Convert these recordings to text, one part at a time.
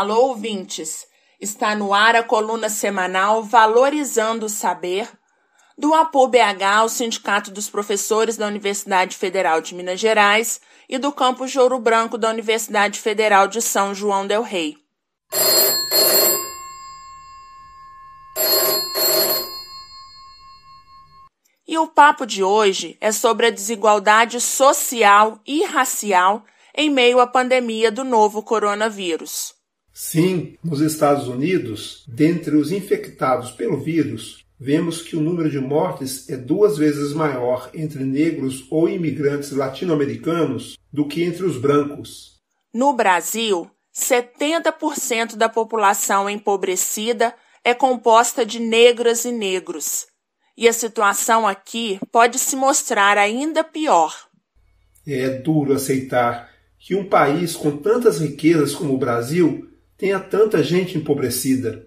Alô, ouvintes! Está no ar a coluna semanal Valorizando o Saber, do APO BH, o Sindicato dos Professores da Universidade Federal de Minas Gerais, e do campus de Ouro Branco da Universidade Federal de São João del Rei. E o papo de hoje é sobre a desigualdade social e racial em meio à pandemia do novo coronavírus. Sim, nos Estados Unidos, dentre os infectados pelo vírus, vemos que o número de mortes é duas vezes maior entre negros ou imigrantes latino-americanos do que entre os brancos. No Brasil, 70% da população empobrecida é composta de negras e negros. E a situação aqui pode se mostrar ainda pior. É duro aceitar que um país com tantas riquezas como o Brasil tenha tanta gente empobrecida.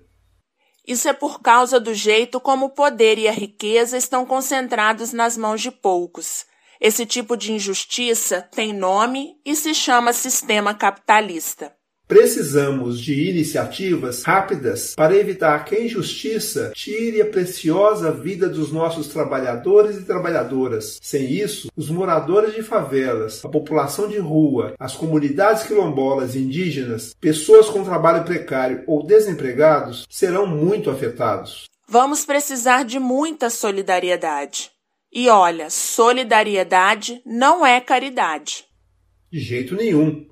Isso é por causa do jeito como o poder e a riqueza estão concentrados nas mãos de poucos. Esse tipo de injustiça tem nome e se chama sistema capitalista. Precisamos de iniciativas rápidas para evitar que a injustiça tire a preciosa vida dos nossos trabalhadores e trabalhadoras. Sem isso, os moradores de favelas, a população de rua, as comunidades quilombolas e indígenas, pessoas com trabalho precário ou desempregados serão muito afetados. Vamos precisar de muita solidariedade. E olha, solidariedade não é caridade. De jeito nenhum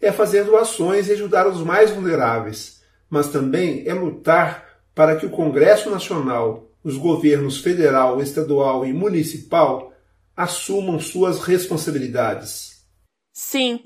é fazer doações e ajudar os mais vulneráveis, mas também é lutar para que o Congresso Nacional, os governos federal, estadual e municipal assumam suas responsabilidades. Sim,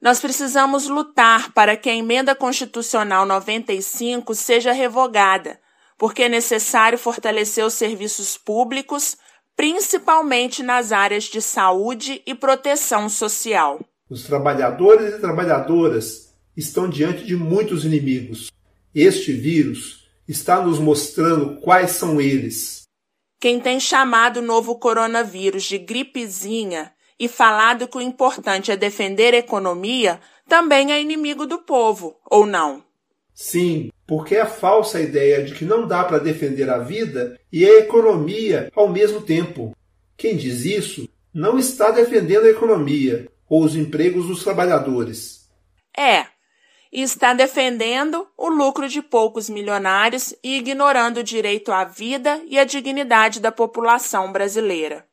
nós precisamos lutar para que a emenda constitucional 95 seja revogada, porque é necessário fortalecer os serviços públicos, principalmente nas áreas de saúde e proteção social. Os trabalhadores e trabalhadoras estão diante de muitos inimigos. Este vírus está nos mostrando quais são eles. Quem tem chamado o novo coronavírus de gripezinha e falado que o importante é defender a economia também é inimigo do povo, ou não? Sim, porque é a falsa ideia de que não dá para defender a vida e a economia ao mesmo tempo. Quem diz isso não está defendendo a economia, ou os empregos dos trabalhadores. É, e está defendendo o lucro de poucos milionários e ignorando o direito à vida e à dignidade da população brasileira.